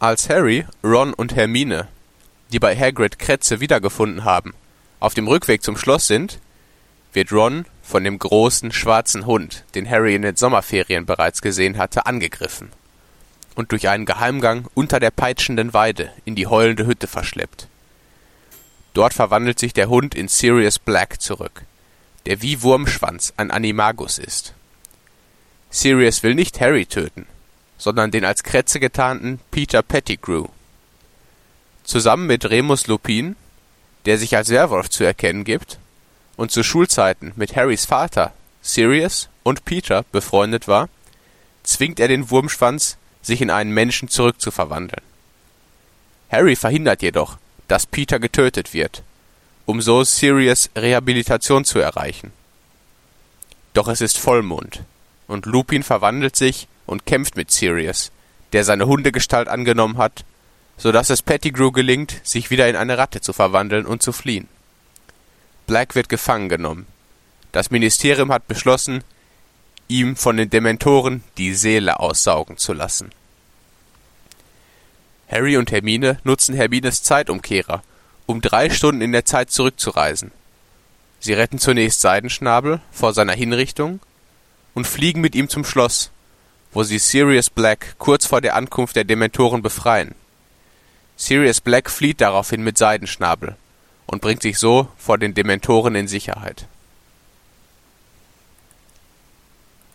Als Harry, Ron und Hermine, die bei Hagrid Kretze wiedergefunden haben, auf dem Rückweg zum Schloss sind, wird Ron von dem großen schwarzen Hund, den Harry in den Sommerferien bereits gesehen hatte, angegriffen und durch einen Geheimgang unter der peitschenden Weide in die heulende Hütte verschleppt. Dort verwandelt sich der Hund in Sirius Black zurück, der wie Wurmschwanz ein Animagus ist. Sirius will nicht Harry töten, sondern den als Kretze getarnten Peter Pettigrew. Zusammen mit Remus Lupin, der sich als Werwolf zu erkennen gibt und zu Schulzeiten mit Harrys Vater, Sirius und Peter befreundet war, zwingt er den Wurmschwanz, sich in einen Menschen zurückzuverwandeln. Harry verhindert jedoch, dass Peter getötet wird, um so Sirius Rehabilitation zu erreichen. Doch es ist Vollmond, und Lupin verwandelt sich und kämpft mit Sirius, der seine Hundegestalt angenommen hat, so dass es Pettigrew gelingt, sich wieder in eine Ratte zu verwandeln und zu fliehen. Black wird gefangen genommen. Das Ministerium hat beschlossen, ihm von den Dementoren die Seele aussaugen zu lassen. Harry und Hermine nutzen Hermines Zeitumkehrer, um drei Stunden in der Zeit zurückzureisen. Sie retten zunächst Seidenschnabel vor seiner Hinrichtung und fliegen mit ihm zum Schloss, wo sie Sirius Black kurz vor der Ankunft der Dementoren befreien. Sirius Black flieht daraufhin mit Seidenschnabel und bringt sich so vor den Dementoren in Sicherheit